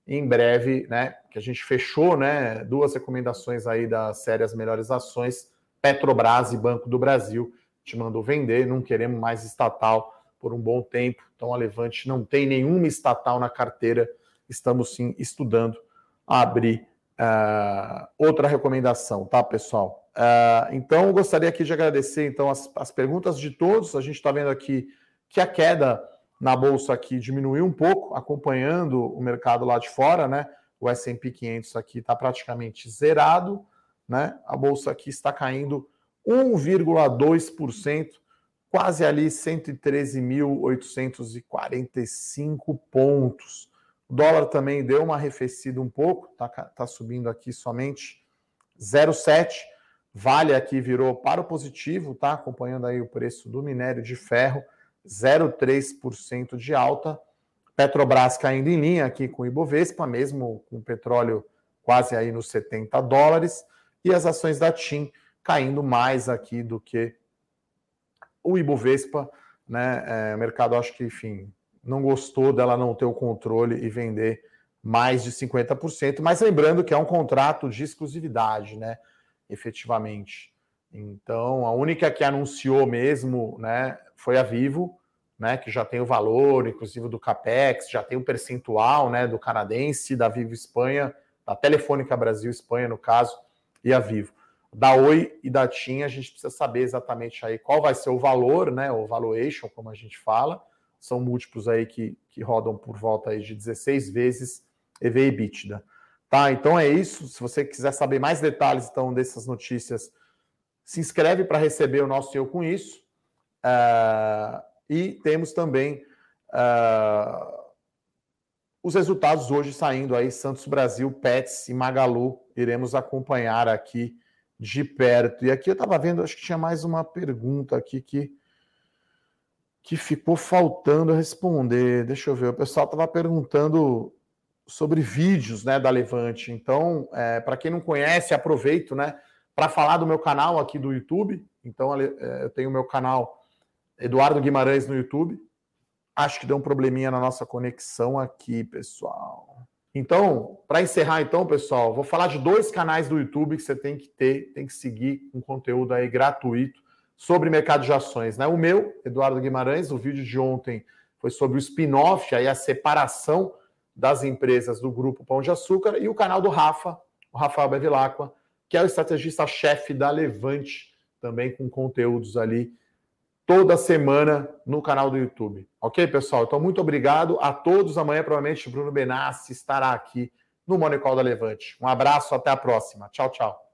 em breve, né? Que a gente fechou, né? Duas recomendações aí da série As Melhores Ações, Petrobras e Banco do Brasil, te mandou vender, não queremos mais estatal por um bom tempo, então a Levante não tem nenhuma estatal na carteira, estamos sim estudando abrir uh, outra recomendação, tá, pessoal? Uh, então, gostaria aqui de agradecer então as, as perguntas de todos. A gente está vendo aqui que a queda na bolsa aqui diminuiu um pouco, acompanhando o mercado lá de fora, né? O S&P 500 aqui está praticamente zerado, né? A bolsa aqui está caindo 1,2%, quase ali 113.845 pontos. O dólar também deu uma arrefecida um pouco, tá, tá subindo aqui somente 0,7 Vale aqui virou para o positivo, tá? Acompanhando aí o preço do minério de ferro, 0,3% de alta. Petrobras caindo em linha aqui com o Ibovespa, mesmo com o petróleo quase aí nos 70 dólares, e as ações da TIM caindo mais aqui do que o Ibovespa, né? É, o mercado acho que, enfim, não gostou dela não ter o controle e vender mais de 50%, mas lembrando que é um contrato de exclusividade, né? Efetivamente. Então, a única que anunciou mesmo, né, foi a Vivo, né, que já tem o valor, inclusive do Capex, já tem o percentual, né, do canadense, da Vivo Espanha, da Telefônica Brasil Espanha, no caso, e a Vivo. Da Oi e da TIM, a gente precisa saber exatamente aí qual vai ser o valor, né, o valuation, como a gente fala. São múltiplos aí que, que rodam por volta aí de 16 vezes EV EBITDA. Tá, então é isso. Se você quiser saber mais detalhes então dessas notícias, se inscreve para receber o nosso Eu Com Isso. Uh, e temos também uh, os resultados hoje saindo aí, Santos Brasil, Pets e Magalu. Iremos acompanhar aqui de perto. E aqui eu estava vendo, acho que tinha mais uma pergunta aqui que, que ficou faltando responder. Deixa eu ver, o pessoal estava perguntando sobre vídeos né, da Levante. Então, é, para quem não conhece, aproveito, né? para falar do meu canal aqui do YouTube. Então, é, eu tenho o meu canal Eduardo Guimarães no YouTube. Acho que deu um probleminha na nossa conexão aqui, pessoal. Então, para encerrar, então, pessoal, vou falar de dois canais do YouTube que você tem que ter, tem que seguir um conteúdo aí gratuito sobre mercado de ações, né? O meu, Eduardo Guimarães, o vídeo de ontem foi sobre o spin-off, aí a separação das empresas do grupo Pão de Açúcar, e o canal do Rafa, o Rafael Bevilacqua, que é o estrategista-chefe da Levante, também com conteúdos ali toda semana no canal do YouTube. Ok, pessoal? Então, muito obrigado a todos. Amanhã, provavelmente, Bruno Benassi estará aqui no Monicol da Levante. Um abraço, até a próxima. Tchau, tchau.